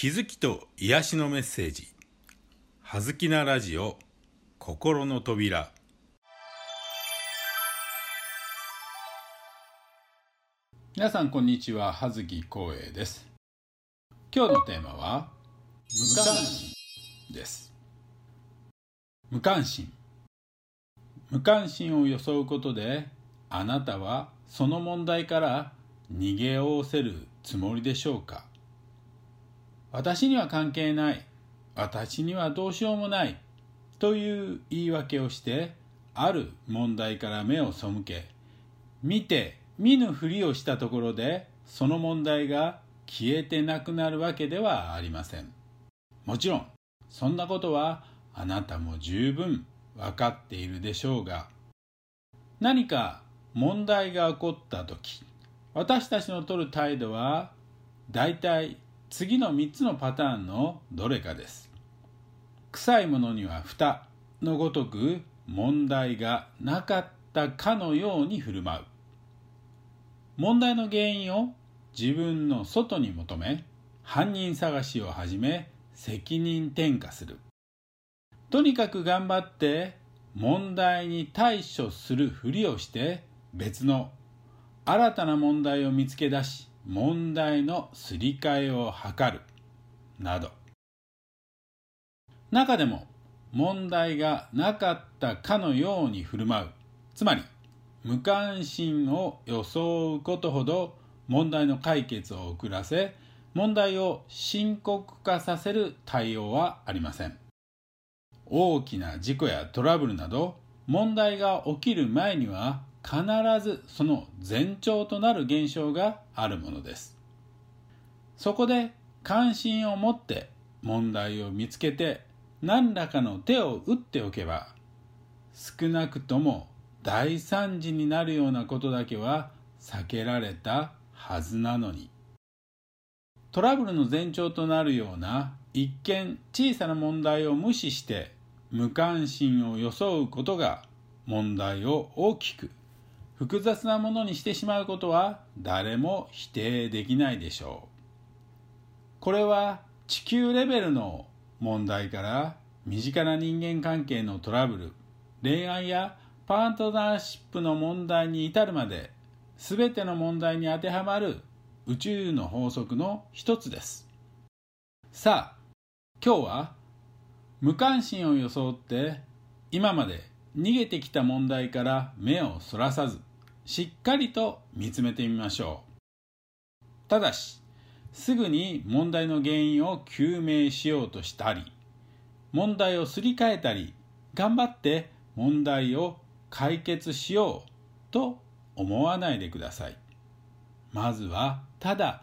気づきと癒しのメッセージ「はずきなラジオ心の扉」皆さんこんにちは。葉月光栄です。今日のテーマは無関心です。無関心。無関心を装うことであなたはその問題から逃げおおせるつもりでしょうか？私には関係ない。私にはどうしようもない。という言い訳をして、ある問題から目を背け、見て見ぬふりをしたところで、その問題が消えてなくなるわけではありません。もちろん、そんなことはあなたも十分わかっているでしょうが、何か問題が起こった時、私たちの取る態度は、大体次の3つのパターンのどれかです。臭いものには蓋のごとく問題がなかったかのように振る舞う。問題の原因を自分の外に求め、犯人探しを始め、責任転嫁する。とにかく頑張って問題に対処するふりをして別の新たな問題を見つけ出し問題のすり替えを図る。など。中でも問題がなかったかのように振る舞う。つまり無関心を装うことほど問題の解決を遅らせ問題を深刻化させる対応はありません。大きな事故やトラブルなど問題が起きる前には必ずその前兆となる現象があるものです。そこで関心を持って問題を見つけて何らかの手を打っておけば少なくとも大惨事になるようなことだけは避けられたはずなのに。トラブルの前兆となるような一見小さな問題を無視して無関心を装うことが問題を大きく複雑なものにしてしまうことは誰も否定できないでしょう。これは地球レベルの問題から身近な人間関係のトラブル、恋愛やパートナーシップの問題に至るまで全ての問題に当てはまる宇宙の法則の一つです。さあ、今日は無関心を装って今まで逃げてきた問題から目をそらさずしっかりと見つめてみましょう。ただし、すぐに問題の原因を究明しようとしたり、問題をすり替えたり、頑張って問題を解決しようと思わないでください。まずは、ただ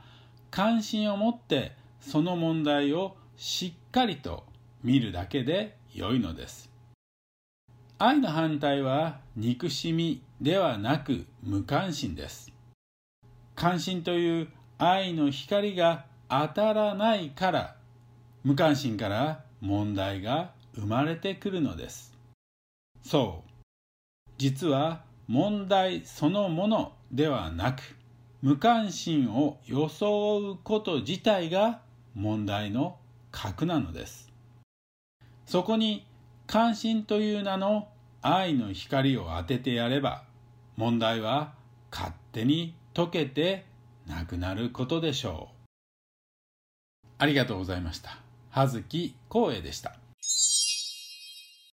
関心を持ってその問題をしっかりと見るだけで良いのです。愛の反対は憎しみではなく無関心です。関心という愛の光が当たらないから無関心から問題が生まれてくるのです。そう。実は問題そのものではなく無関心を装うこと自体が問題の核なのです。そこに関心という名の愛の光を当ててやれば問題は勝手に解けてなくなることでしょう。ありがとうございました。葉月光栄でした。